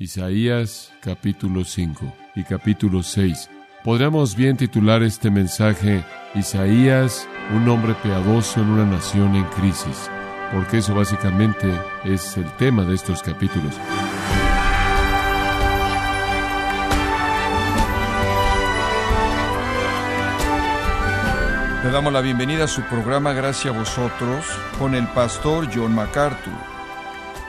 Isaías capítulo 5 y capítulo 6. Podríamos bien titular este mensaje Isaías, un hombre piadoso en una nación en crisis, porque eso básicamente es el tema de estos capítulos. Le damos la bienvenida a su programa Gracias a vosotros con el pastor John MacArthur.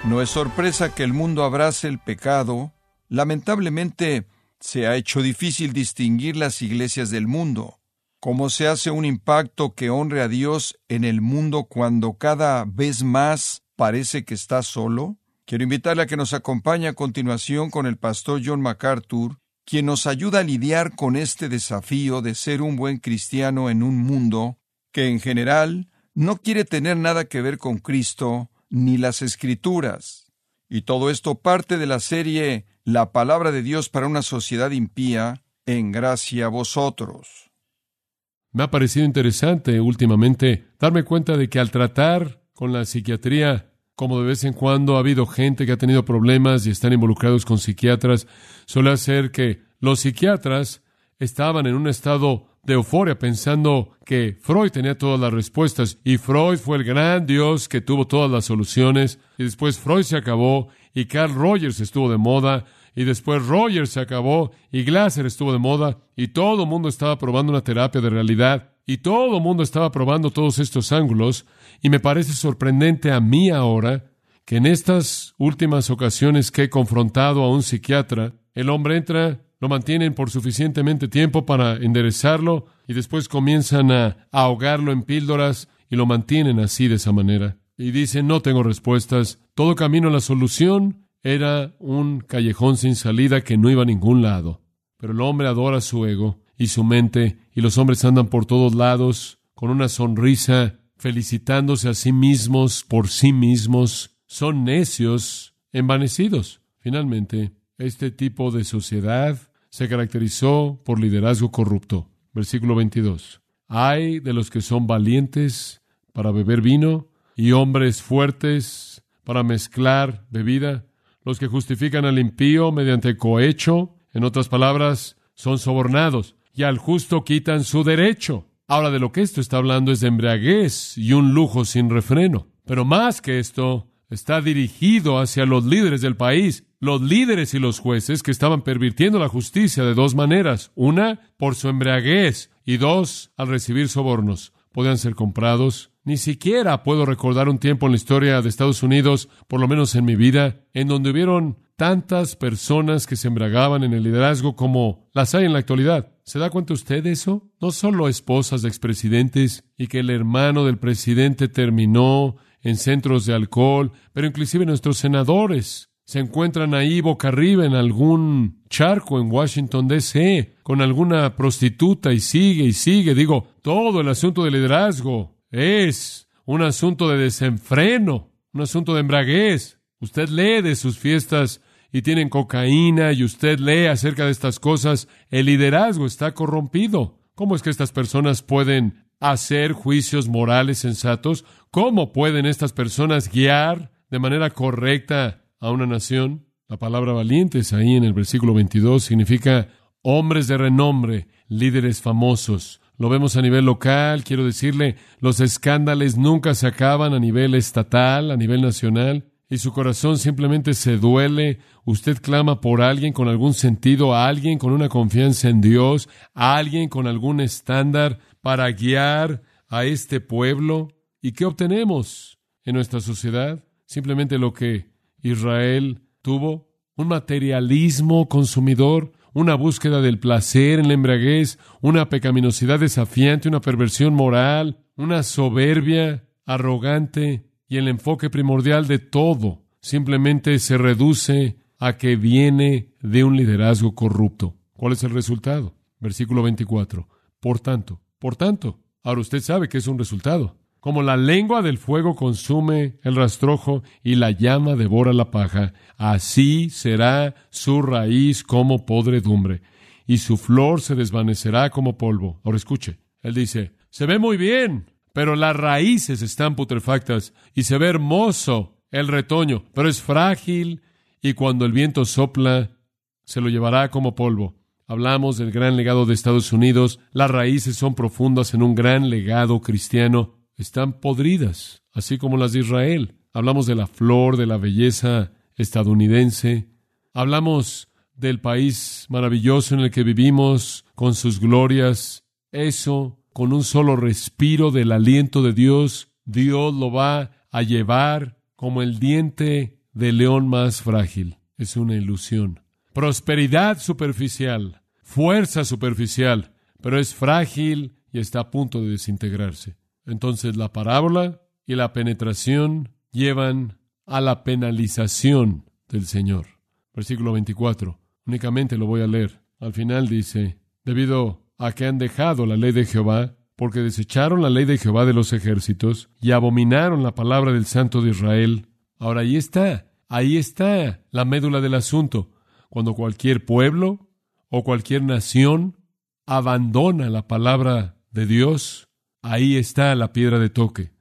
No es sorpresa que el mundo abrace el pecado. Lamentablemente, se ha hecho difícil distinguir las iglesias del mundo. ¿Cómo se hace un impacto que honre a Dios en el mundo cuando cada vez más parece que está solo? Quiero invitarle a que nos acompañe a continuación con el pastor John MacArthur, quien nos ayuda a lidiar con este desafío de ser un buen cristiano en un mundo que en general no quiere tener nada que ver con Cristo ni las escrituras. Y todo esto parte de la serie La palabra de Dios para una sociedad impía, en gracia a vosotros. Me ha parecido interesante últimamente darme cuenta de que al tratar con la psiquiatría, como de vez en cuando ha habido gente que ha tenido problemas y están involucrados con psiquiatras, suele hacer que los psiquiatras estaban en un estado de euforia pensando que Freud tenía todas las respuestas y Freud fue el gran Dios que tuvo todas las soluciones. Y después Freud se acabó y Carl Rogers estuvo de moda. Y después Rogers se acabó y Glasser estuvo de moda. Y todo el mundo estaba probando una terapia de realidad. Y todo el mundo estaba probando todos estos ángulos. Y me parece sorprendente a mí ahora que en estas últimas ocasiones que he confrontado a un psiquiatra, el hombre entra lo mantienen por suficientemente tiempo para enderezarlo y después comienzan a ahogarlo en píldoras y lo mantienen así de esa manera. Y dicen, no tengo respuestas, todo camino a la solución era un callejón sin salida que no iba a ningún lado. Pero el hombre adora su ego y su mente y los hombres andan por todos lados con una sonrisa, felicitándose a sí mismos por sí mismos. Son necios, envanecidos. Finalmente, este tipo de sociedad se caracterizó por liderazgo corrupto. Versículo 22. Hay de los que son valientes para beber vino y hombres fuertes para mezclar bebida, los que justifican al impío mediante cohecho, en otras palabras, son sobornados, y al justo quitan su derecho. Ahora de lo que esto está hablando es de embriaguez y un lujo sin refreno. Pero más que esto, está dirigido hacia los líderes del país, los líderes y los jueces que estaban pervirtiendo la justicia de dos maneras. Una, por su embriaguez, y dos, al recibir sobornos. Podían ser comprados. Ni siquiera puedo recordar un tiempo en la historia de Estados Unidos, por lo menos en mi vida, en donde hubieron tantas personas que se embriagaban en el liderazgo como las hay en la actualidad. ¿Se da cuenta usted de eso? No solo esposas de expresidentes y que el hermano del presidente terminó en centros de alcohol, pero inclusive nuestros senadores se encuentran ahí boca arriba en algún charco en Washington, D.C., con alguna prostituta y sigue y sigue. Digo, todo el asunto de liderazgo es un asunto de desenfreno, un asunto de embraguez. Usted lee de sus fiestas y tienen cocaína y usted lee acerca de estas cosas. El liderazgo está corrompido. ¿Cómo es que estas personas pueden hacer juicios morales sensatos? ¿Cómo pueden estas personas guiar de manera correcta a una nación? La palabra valientes ahí en el versículo 22 significa hombres de renombre, líderes famosos. Lo vemos a nivel local, quiero decirle, los escándalos nunca se acaban a nivel estatal, a nivel nacional, y su corazón simplemente se duele. Usted clama por alguien con algún sentido, a alguien con una confianza en Dios, a alguien con algún estándar para guiar a este pueblo. ¿Y qué obtenemos en nuestra sociedad? Simplemente lo que Israel tuvo, un materialismo consumidor, una búsqueda del placer en la embriaguez, una pecaminosidad desafiante, una perversión moral, una soberbia arrogante y el enfoque primordial de todo simplemente se reduce a que viene de un liderazgo corrupto. ¿Cuál es el resultado? Versículo 24. Por tanto, por tanto, ahora usted sabe que es un resultado. Como la lengua del fuego consume el rastrojo y la llama devora la paja, así será su raíz como podredumbre, y su flor se desvanecerá como polvo. Ahora escuche, él dice, se ve muy bien, pero las raíces están putrefactas, y se ve hermoso el retoño, pero es frágil y cuando el viento sopla, se lo llevará como polvo. Hablamos del gran legado de Estados Unidos. Las raíces son profundas en un gran legado cristiano. Están podridas, así como las de Israel. Hablamos de la flor, de la belleza estadounidense. Hablamos del país maravilloso en el que vivimos, con sus glorias. Eso, con un solo respiro del aliento de Dios, Dios lo va a llevar como el diente del león más frágil. Es una ilusión. Prosperidad superficial, fuerza superficial, pero es frágil y está a punto de desintegrarse. Entonces la parábola y la penetración llevan a la penalización del Señor. Versículo 24. Únicamente lo voy a leer. Al final dice, debido a que han dejado la ley de Jehová, porque desecharon la ley de Jehová de los ejércitos y abominaron la palabra del Santo de Israel. Ahora ahí está, ahí está la médula del asunto cuando cualquier pueblo o cualquier nación abandona la palabra de Dios, ahí está la piedra de toque.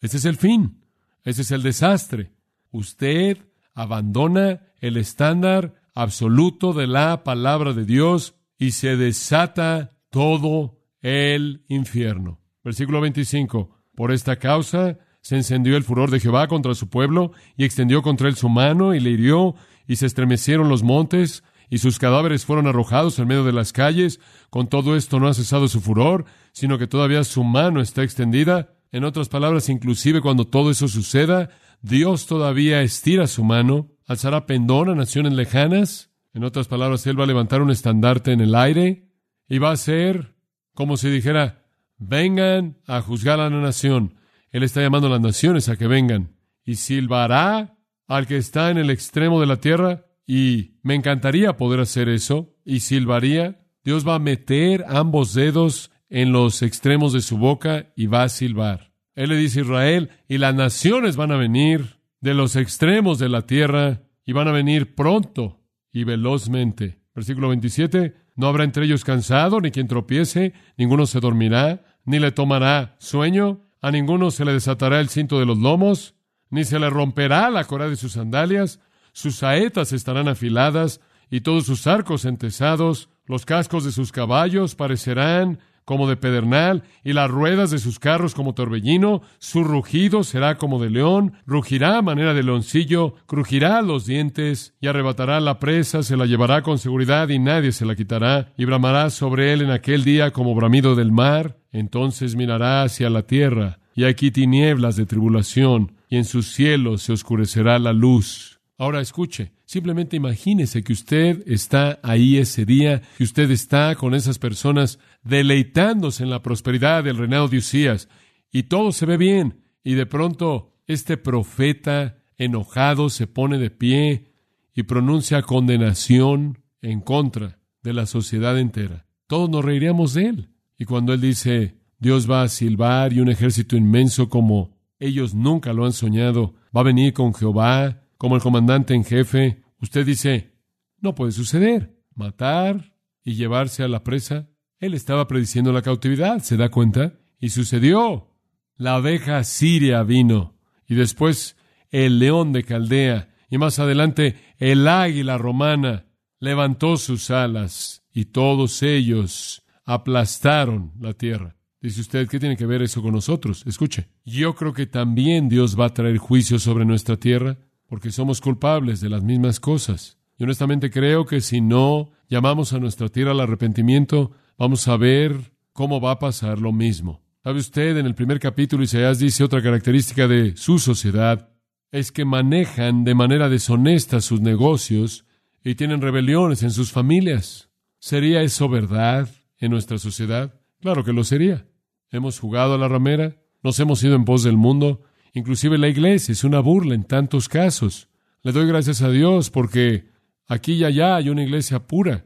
Ese es el fin, ese es el desastre. Usted abandona el estándar absoluto de la palabra de Dios y se desata todo el infierno. Versículo 25. Por esta causa se encendió el furor de Jehová contra su pueblo y extendió contra él su mano y le hirió y se estremecieron los montes, y sus cadáveres fueron arrojados en medio de las calles. Con todo esto no ha cesado su furor, sino que todavía su mano está extendida. En otras palabras, inclusive cuando todo eso suceda, Dios todavía estira su mano, alzará pendón a naciones lejanas. En otras palabras, Él va a levantar un estandarte en el aire y va a ser como si dijera, vengan a juzgar a la nación. Él está llamando a las naciones a que vengan y silbará al que está en el extremo de la tierra y me encantaría poder hacer eso y silbaría. Dios va a meter ambos dedos en los extremos de su boca y va a silbar. Él le dice a Israel, y las naciones van a venir de los extremos de la tierra y van a venir pronto y velozmente. Versículo 27, no habrá entre ellos cansado, ni quien tropiece, ninguno se dormirá, ni le tomará sueño, a ninguno se le desatará el cinto de los lomos, ni se le romperá la cora de sus sandalias, sus saetas estarán afiladas y todos sus arcos entesados, los cascos de sus caballos parecerán como de pedernal, y las ruedas de sus carros como torbellino, su rugido será como de león, rugirá a manera de leoncillo, crujirá los dientes, y arrebatará la presa, se la llevará con seguridad, y nadie se la quitará, y bramará sobre él en aquel día como bramido del mar, entonces mirará hacia la tierra, y aquí tinieblas de tribulación, y en sus cielos se oscurecerá la luz. Ahora escuche, simplemente imagínese que usted está ahí ese día, que usted está con esas personas deleitándose en la prosperidad del reinado de Usías, y todo se ve bien, y de pronto este profeta enojado se pone de pie y pronuncia condenación en contra de la sociedad entera. Todos nos reiríamos de él. Y cuando él dice, Dios va a silbar y un ejército inmenso como ellos nunca lo han soñado, va a venir con Jehová como el comandante en jefe. Usted dice, no puede suceder. Matar y llevarse a la presa. Él estaba prediciendo la cautividad, ¿se da cuenta? Y sucedió. La abeja siria vino y después el león de Caldea y más adelante el águila romana levantó sus alas y todos ellos aplastaron la tierra. Dice usted, ¿qué tiene que ver eso con nosotros? Escuche, yo creo que también Dios va a traer juicio sobre nuestra tierra, porque somos culpables de las mismas cosas. Y honestamente creo que si no llamamos a nuestra tierra al arrepentimiento, vamos a ver cómo va a pasar lo mismo. ¿Sabe usted? En el primer capítulo Isaías dice otra característica de su sociedad, es que manejan de manera deshonesta sus negocios y tienen rebeliones en sus familias. ¿Sería eso verdad en nuestra sociedad? Claro que lo sería. Hemos jugado a la ramera, nos hemos ido en pos del mundo, inclusive la iglesia es una burla en tantos casos. Le doy gracias a Dios porque aquí y allá hay una iglesia pura,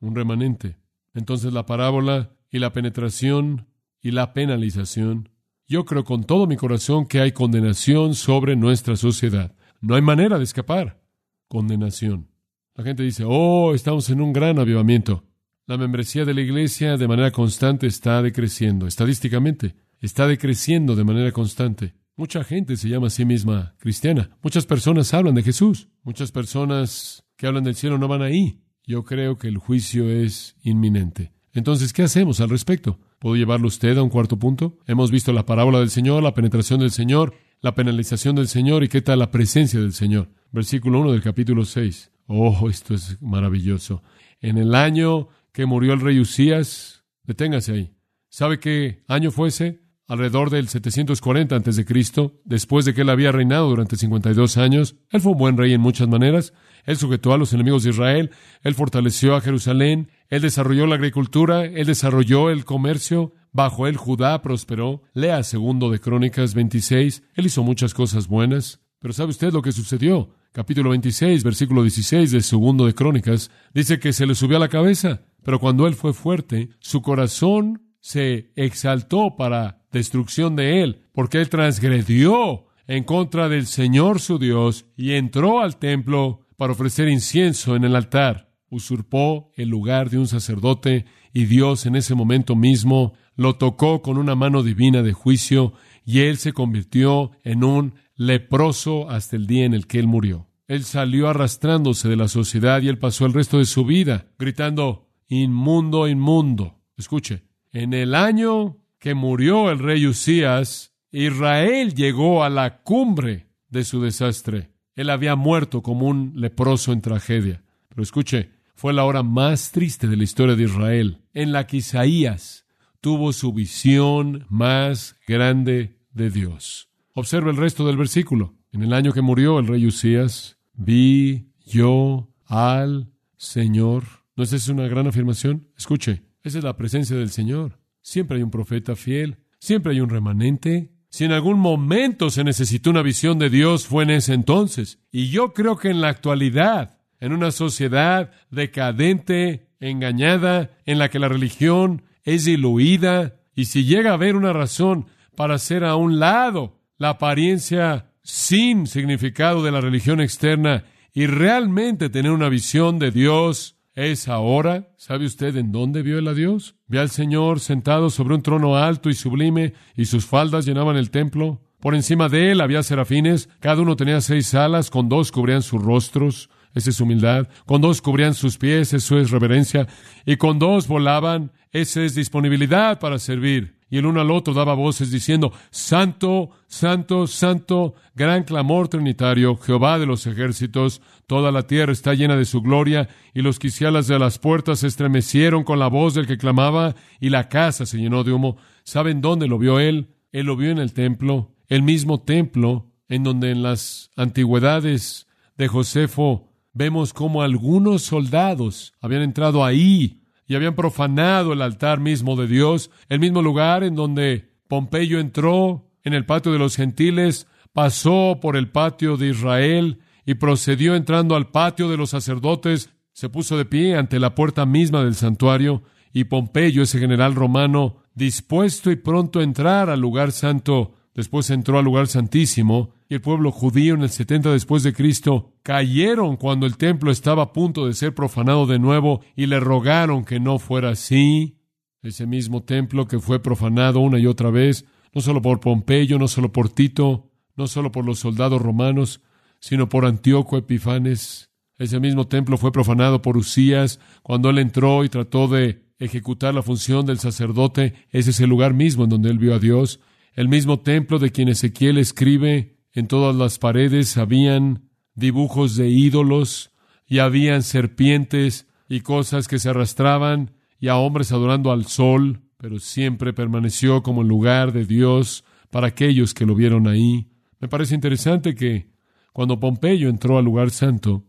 un remanente. Entonces la parábola y la penetración y la penalización. Yo creo con todo mi corazón que hay condenación sobre nuestra sociedad. No hay manera de escapar. Condenación. La gente dice, oh, estamos en un gran avivamiento. La membresía de la iglesia de manera constante está decreciendo, estadísticamente, está decreciendo de manera constante. Mucha gente se llama a sí misma cristiana. Muchas personas hablan de Jesús. Muchas personas que hablan del cielo no van ahí. Yo creo que el juicio es inminente. Entonces, ¿qué hacemos al respecto? ¿Puedo llevarlo usted a un cuarto punto? Hemos visto la parábola del Señor, la penetración del Señor, la penalización del Señor y qué tal la presencia del Señor. Versículo 1 del capítulo 6. Oh, esto es maravilloso. En el año que murió el rey Usías, deténgase ahí. ¿Sabe qué año fue ese? Alrededor del 740 antes de Cristo, después de que él había reinado durante 52 años. Él fue un buen rey en muchas maneras. Él sujetó a los enemigos de Israel, él fortaleció a Jerusalén, él desarrolló la agricultura, él desarrolló el comercio, bajo él Judá prosperó. Lea segundo de Crónicas 26, él hizo muchas cosas buenas. Pero ¿sabe usted lo que sucedió? Capítulo 26, versículo 16 de segundo de Crónicas, dice que se le subió a la cabeza, pero cuando él fue fuerte, su corazón se exaltó para destrucción de él, porque él transgredió en contra del Señor su Dios y entró al templo para ofrecer incienso en el altar. Usurpó el lugar de un sacerdote y Dios en ese momento mismo lo tocó con una mano divina de juicio y él se convirtió en un leproso hasta el día en el que él murió. Él salió arrastrándose de la sociedad y él pasó el resto de su vida gritando, inmundo, inmundo. Escuche, en el año que murió el rey Usías, Israel llegó a la cumbre de su desastre. Él había muerto como un leproso en tragedia. Pero escuche, fue la hora más triste de la historia de Israel, en la que Isaías tuvo su visión más grande de Dios. Observa el resto del versículo. En el año que murió el rey Usías, vi yo al Señor. ¿No es esa una gran afirmación? Escuche, esa es la presencia del Señor. Siempre hay un profeta fiel, siempre hay un remanente, si en algún momento se necesitó una visión de Dios, fue en ese entonces. Y yo creo que en la actualidad, en una sociedad decadente, engañada, en la que la religión es diluida, y si llega a haber una razón para hacer a un lado la apariencia sin significado de la religión externa y realmente tener una visión de Dios es ahora. ¿Sabe usted en dónde vio él a Dios? Ve al Señor sentado sobre un trono alto y sublime, y sus faldas llenaban el templo. Por encima de él había serafines, cada uno tenía seis alas, con dos cubrían sus rostros, esa es humildad, con dos cubrían sus pies, eso es reverencia, y con dos volaban, esa es disponibilidad para servir y el uno al otro daba voces diciendo, Santo, Santo, Santo, gran clamor trinitario, Jehová de los ejércitos, toda la tierra está llena de su gloria, y los quicialas de las puertas se estremecieron con la voz del que clamaba, y la casa se llenó de humo. ¿Saben dónde lo vio él? Él lo vio en el templo, el mismo templo en donde en las antigüedades de Josefo vemos como algunos soldados habían entrado ahí y habían profanado el altar mismo de Dios, el mismo lugar en donde Pompeyo entró en el patio de los gentiles, pasó por el patio de Israel y procedió entrando al patio de los sacerdotes, se puso de pie ante la puerta misma del santuario, y Pompeyo, ese general romano, dispuesto y pronto a entrar al lugar santo, después entró al lugar santísimo, y el pueblo judío en el 70 después de Cristo cayeron cuando el templo estaba a punto de ser profanado de nuevo y le rogaron que no fuera así. Ese mismo templo que fue profanado una y otra vez, no solo por Pompeyo, no solo por Tito, no solo por los soldados romanos, sino por Antíoco Epifanes. Ese mismo templo fue profanado por Usías cuando él entró y trató de ejecutar la función del sacerdote. Ese es el lugar mismo en donde él vio a Dios. El mismo templo de quien Ezequiel escribe en todas las paredes habían dibujos de ídolos y habían serpientes y cosas que se arrastraban y a hombres adorando al sol, pero siempre permaneció como el lugar de Dios para aquellos que lo vieron ahí. Me parece interesante que cuando Pompeyo entró al lugar santo,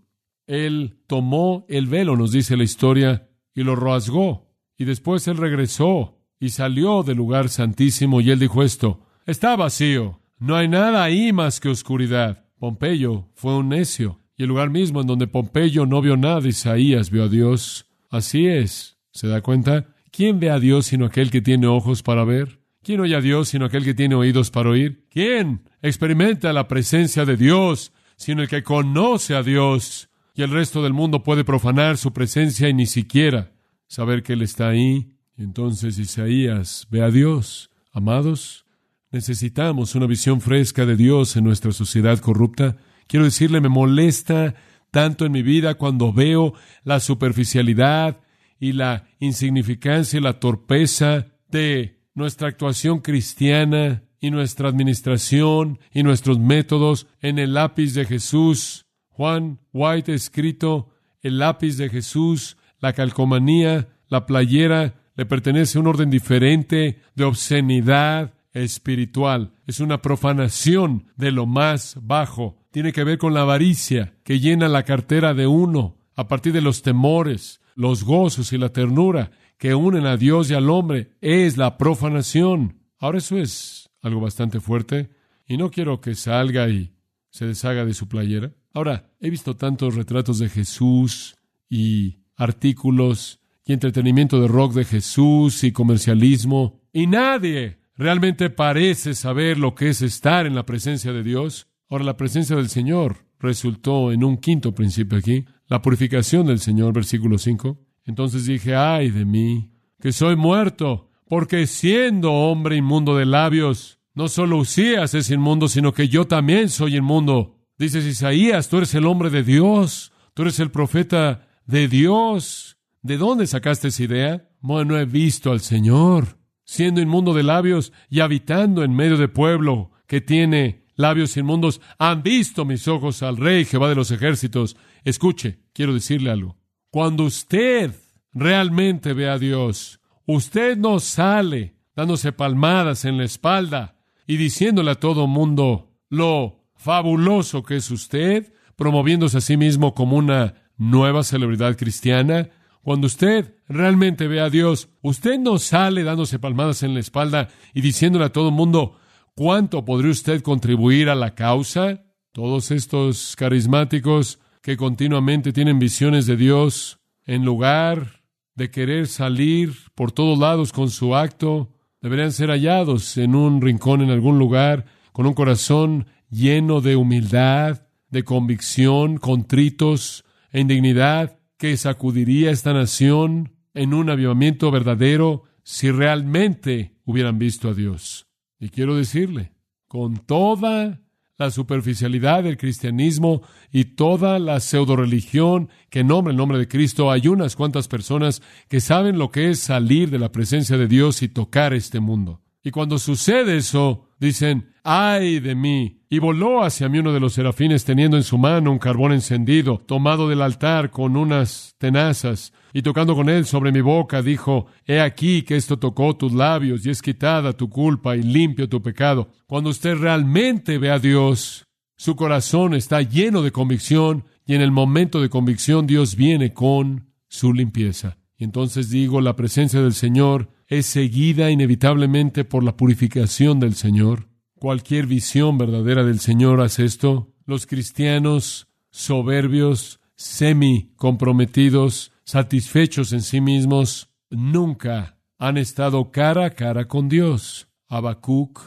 él tomó el velo, nos dice la historia, y lo rasgó, y después él regresó y salió del lugar santísimo y él dijo esto, está vacío, no hay nada ahí más que oscuridad. Pompeyo fue un necio, y el lugar mismo en donde Pompeyo no vio nada, Isaías vio a Dios. Así es. ¿Se da cuenta? ¿Quién ve a Dios sino aquel que tiene ojos para ver? ¿Quién oye a Dios sino aquel que tiene oídos para oír? ¿Quién experimenta la presencia de Dios sino el que conoce a Dios? Y el resto del mundo puede profanar su presencia y ni siquiera saber que Él está ahí. Entonces Isaías ve a Dios. Amados, Necesitamos una visión fresca de Dios en nuestra sociedad corrupta. Quiero decirle, me molesta tanto en mi vida cuando veo la superficialidad y la insignificancia y la torpeza de nuestra actuación cristiana y nuestra administración y nuestros métodos en el lápiz de Jesús. Juan White ha escrito, el lápiz de Jesús, la calcomanía, la playera, le pertenece un orden diferente de obscenidad espiritual. Es una profanación de lo más bajo. Tiene que ver con la avaricia que llena la cartera de uno a partir de los temores, los gozos y la ternura que unen a Dios y al hombre. Es la profanación. Ahora eso es algo bastante fuerte y no quiero que salga y se deshaga de su playera. Ahora, he visto tantos retratos de Jesús y artículos y entretenimiento de rock de Jesús y comercialismo y nadie realmente parece saber lo que es estar en la presencia de Dios. Ahora, la presencia del Señor resultó en un quinto principio aquí, la purificación del Señor, versículo 5. Entonces dije, ay de mí, que soy muerto, porque siendo hombre inmundo de labios, no solo Usías es inmundo, sino que yo también soy inmundo. Dices Isaías, tú eres el hombre de Dios, tú eres el profeta de Dios. ¿De dónde sacaste esa idea? Bueno, he visto al Señor siendo inmundo de labios y habitando en medio de pueblo que tiene labios inmundos, han visto mis ojos al Rey Jehová de los ejércitos. Escuche, quiero decirle algo. Cuando usted realmente ve a Dios, usted no sale dándose palmadas en la espalda y diciéndole a todo mundo lo fabuloso que es usted, promoviéndose a sí mismo como una nueva celebridad cristiana. Cuando usted realmente ve a Dios, usted no sale dándose palmadas en la espalda y diciéndole a todo el mundo, ¿cuánto podría usted contribuir a la causa? Todos estos carismáticos que continuamente tienen visiones de Dios, en lugar de querer salir por todos lados con su acto, deberían ser hallados en un rincón en algún lugar, con un corazón lleno de humildad, de convicción, contritos e indignidad, que sacudiría esta nación en un avivamiento verdadero si realmente hubieran visto a Dios. Y quiero decirle, con toda la superficialidad del cristianismo y toda la pseudo religión que nombra el nombre de Cristo, hay unas cuantas personas que saben lo que es salir de la presencia de Dios y tocar este mundo. Y cuando sucede eso, dicen, ay de mí. Y voló hacia mí uno de los serafines teniendo en su mano un carbón encendido, tomado del altar con unas tenazas, y tocando con él sobre mi boca, dijo, He aquí que esto tocó tus labios, y es quitada tu culpa y limpio tu pecado. Cuando usted realmente ve a Dios, su corazón está lleno de convicción, y en el momento de convicción Dios viene con su limpieza. Y entonces digo, la presencia del Señor es seguida inevitablemente por la purificación del Señor. Cualquier visión verdadera del Señor hace esto. Los cristianos soberbios, semi comprometidos, satisfechos en sí mismos, nunca han estado cara a cara con Dios. Habacuc,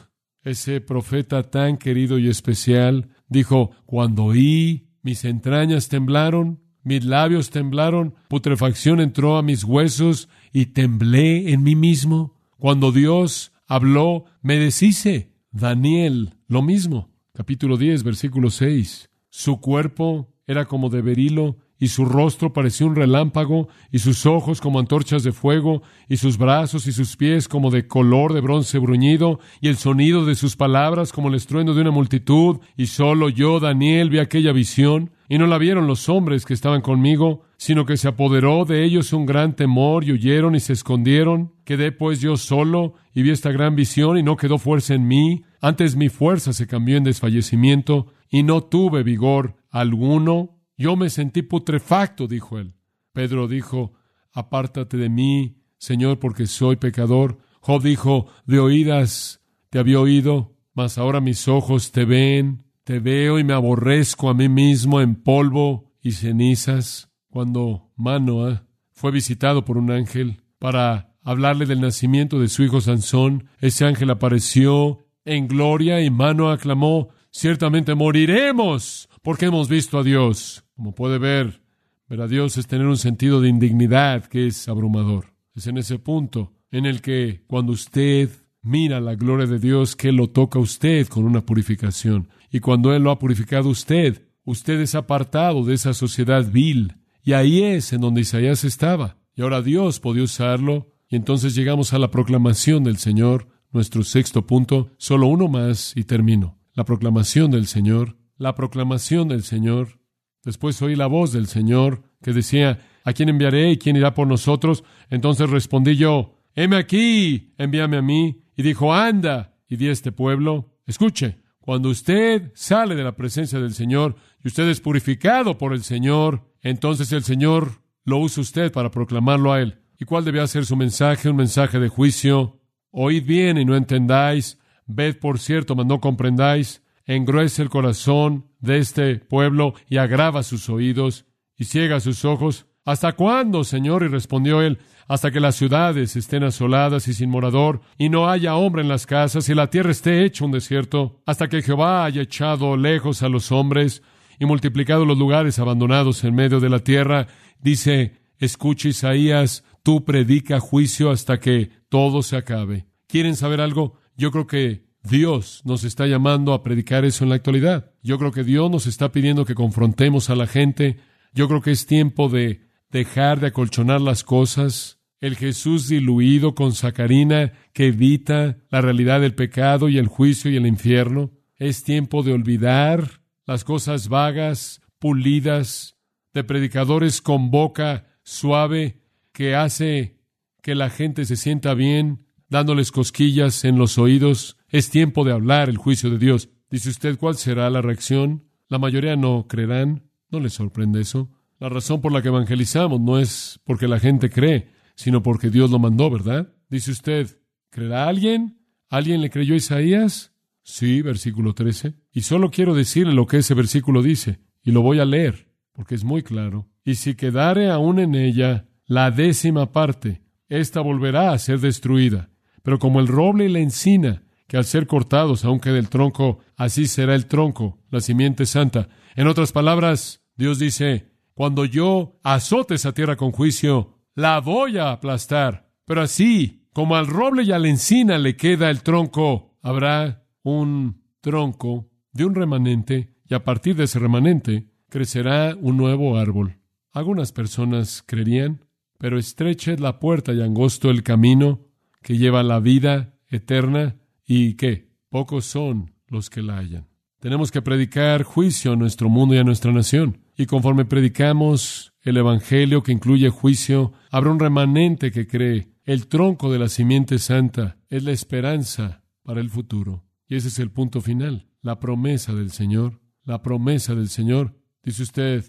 ese profeta tan querido y especial, dijo, cuando oí, mis entrañas temblaron, mis labios temblaron, putrefacción entró a mis huesos y temblé en mí mismo. Cuando Dios habló, me deshice. Daniel, lo mismo. Capítulo 10, versículo 6. Su cuerpo era como de berilo y su rostro parecía un relámpago, y sus ojos como antorchas de fuego, y sus brazos y sus pies como de color de bronce bruñido, y el sonido de sus palabras como el estruendo de una multitud, y solo yo, Daniel, vi aquella visión, y no la vieron los hombres que estaban conmigo, sino que se apoderó de ellos un gran temor, y huyeron y se escondieron. Quedé pues yo solo, y vi esta gran visión, y no quedó fuerza en mí, antes mi fuerza se cambió en desfallecimiento, y no tuve vigor alguno, yo me sentí putrefacto, dijo él. Pedro dijo, Apártate de mí, Señor, porque soy pecador. Job dijo, De oídas te había oído, mas ahora mis ojos te ven, te veo y me aborrezco a mí mismo en polvo y cenizas. Cuando Manoah fue visitado por un ángel para hablarle del nacimiento de su hijo Sansón, ese ángel apareció en gloria y Manoah aclamó, Ciertamente moriremos porque hemos visto a Dios. Como puede ver, ver a Dios es tener un sentido de indignidad que es abrumador. Es en ese punto en el que cuando usted mira la gloria de Dios que lo toca a usted con una purificación. Y cuando Él lo ha purificado a usted, usted es apartado de esa sociedad vil. Y ahí es en donde Isaías estaba. Y ahora Dios podía usarlo. Y entonces llegamos a la proclamación del Señor, nuestro sexto punto. Solo uno más y termino. La proclamación del Señor. La proclamación del Señor. Después oí la voz del Señor que decía, ¿a quién enviaré y quién irá por nosotros? Entonces respondí yo, heme aquí, envíame a mí. Y dijo, anda, y di a este pueblo, escuche, cuando usted sale de la presencia del Señor y usted es purificado por el Señor, entonces el Señor lo usa usted para proclamarlo a Él. ¿Y cuál debía ser su mensaje? Un mensaje de juicio. Oíd bien y no entendáis. Ved, por cierto, mas no comprendáis. Engruece el corazón de este pueblo y agrava sus oídos y ciega sus ojos. ¿Hasta cuándo, Señor? Y respondió él, hasta que las ciudades estén asoladas y sin morador, y no haya hombre en las casas, y la tierra esté hecha un desierto, hasta que Jehová haya echado lejos a los hombres y multiplicado los lugares abandonados en medio de la tierra. Dice, escucha Isaías, tú predica juicio hasta que todo se acabe. ¿Quieren saber algo? Yo creo que Dios nos está llamando a predicar eso en la actualidad. Yo creo que Dios nos está pidiendo que confrontemos a la gente yo creo que es tiempo de dejar de acolchonar las cosas. El Jesús diluido con sacarina que evita la realidad del pecado y el juicio y el infierno. Es tiempo de olvidar las cosas vagas, pulidas, de predicadores con boca suave que hace que la gente se sienta bien, dándoles cosquillas en los oídos. Es tiempo de hablar el juicio de Dios. Dice usted, ¿cuál será la reacción? La mayoría no creerán. ¿No le sorprende eso? La razón por la que evangelizamos no es porque la gente cree, sino porque Dios lo mandó, ¿verdad? Dice usted, ¿creerá alguien? ¿Alguien le creyó a Isaías? Sí, versículo 13. Y solo quiero decirle lo que ese versículo dice, y lo voy a leer, porque es muy claro. Y si quedare aún en ella la décima parte, ésta volverá a ser destruida. Pero como el roble y la encina, que al ser cortados aún queda el tronco, así será el tronco, la simiente santa. En otras palabras, Dios dice, cuando yo azote esa tierra con juicio, la voy a aplastar. Pero así, como al roble y a la encina le queda el tronco, habrá un tronco de un remanente y a partir de ese remanente crecerá un nuevo árbol. Algunas personas creerían, pero estrecha es la puerta y angosto el camino que lleva la vida eterna y que pocos son los que la hallan. Tenemos que predicar juicio a nuestro mundo y a nuestra nación. Y conforme predicamos el Evangelio que incluye juicio, habrá un remanente que cree. El tronco de la simiente santa es la esperanza para el futuro. Y ese es el punto final, la promesa del Señor. La promesa del Señor. Dice usted,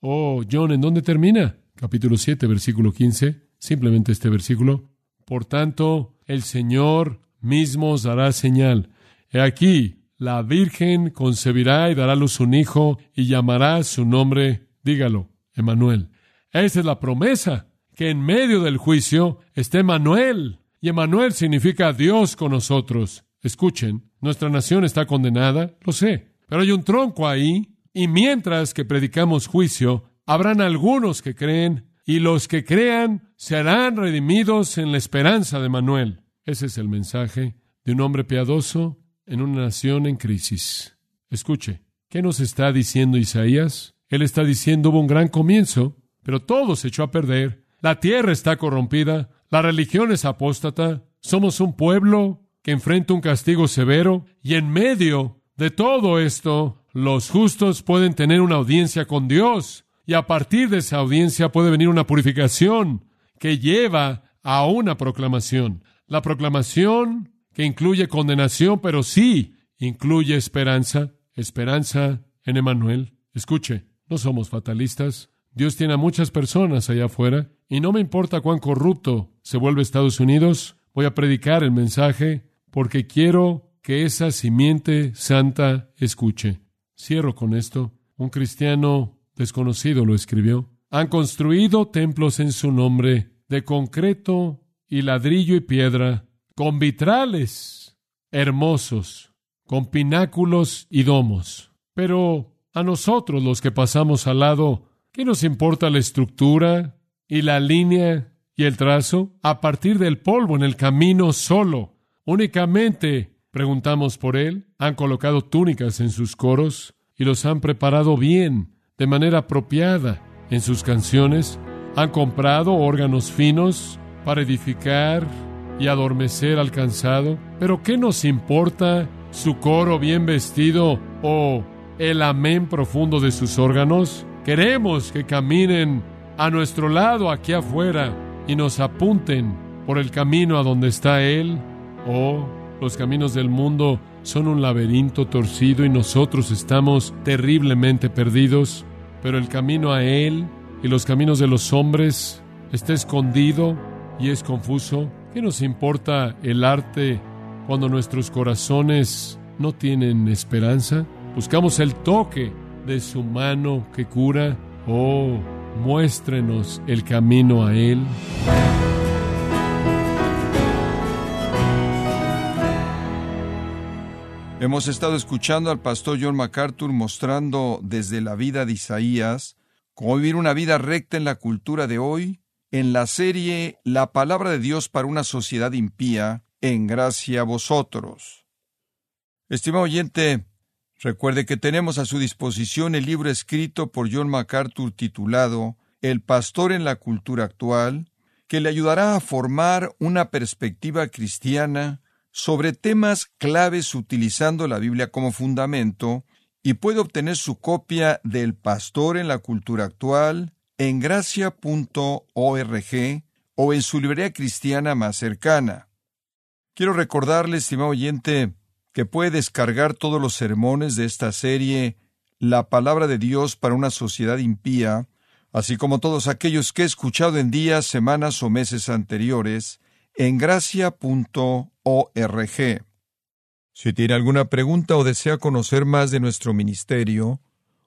oh, John, ¿en dónde termina? Capítulo 7, versículo 15. Simplemente este versículo. Por tanto, el Señor mismo os dará señal. He aquí, la Virgen concebirá y dará a luz un hijo y llamará su nombre, dígalo, Emanuel. Esa es la promesa, que en medio del juicio esté Emanuel. Y Emanuel significa Dios con nosotros. Escuchen, nuestra nación está condenada, lo sé, pero hay un tronco ahí, y mientras que predicamos juicio, habrán algunos que creen, y los que crean serán redimidos en la esperanza de Emanuel. Ese es el mensaje de un hombre piadoso en una nación en crisis. Escuche, ¿qué nos está diciendo Isaías? Él está diciendo hubo un gran comienzo, pero todo se echó a perder. La tierra está corrompida, la religión es apóstata, somos un pueblo que enfrenta un castigo severo y en medio de todo esto, los justos pueden tener una audiencia con Dios y a partir de esa audiencia puede venir una purificación que lleva a una proclamación. La proclamación que incluye condenación, pero sí incluye esperanza, esperanza en Emanuel. Escuche, no somos fatalistas. Dios tiene a muchas personas allá afuera y no me importa cuán corrupto se vuelve Estados Unidos, voy a predicar el mensaje porque quiero que esa simiente santa escuche. Cierro con esto. Un cristiano desconocido lo escribió. Han construido templos en su nombre de concreto y ladrillo y piedra con vitrales hermosos, con pináculos y domos. Pero a nosotros los que pasamos al lado, ¿qué nos importa la estructura y la línea y el trazo? A partir del polvo en el camino solo, Únicamente preguntamos por Él. Han colocado túnicas en sus coros y los han preparado bien, de manera apropiada, en sus canciones. Han comprado órganos finos para edificar y adormecer al cansado. Pero ¿qué nos importa su coro bien vestido o el amén profundo de sus órganos? Queremos que caminen a nuestro lado aquí afuera y nos apunten por el camino a donde está Él. Oh, los caminos del mundo son un laberinto torcido y nosotros estamos terriblemente perdidos, pero el camino a Él y los caminos de los hombres está escondido y es confuso. ¿Qué nos importa el arte cuando nuestros corazones no tienen esperanza? Buscamos el toque de su mano que cura. Oh, muéstrenos el camino a Él. Hemos estado escuchando al pastor John MacArthur mostrando desde la vida de Isaías cómo vivir una vida recta en la cultura de hoy, en la serie La palabra de Dios para una sociedad impía, en gracia a vosotros. Estimado oyente, recuerde que tenemos a su disposición el libro escrito por John MacArthur titulado El pastor en la cultura actual, que le ayudará a formar una perspectiva cristiana sobre temas claves utilizando la Biblia como fundamento y puede obtener su copia del Pastor en la Cultura Actual en gracia.org o en su librería cristiana más cercana. Quiero recordarle, estimado oyente, que puede descargar todos los sermones de esta serie La palabra de Dios para una sociedad impía, así como todos aquellos que he escuchado en días, semanas o meses anteriores, en gracia.org. Si tiene alguna pregunta o desea conocer más de nuestro ministerio,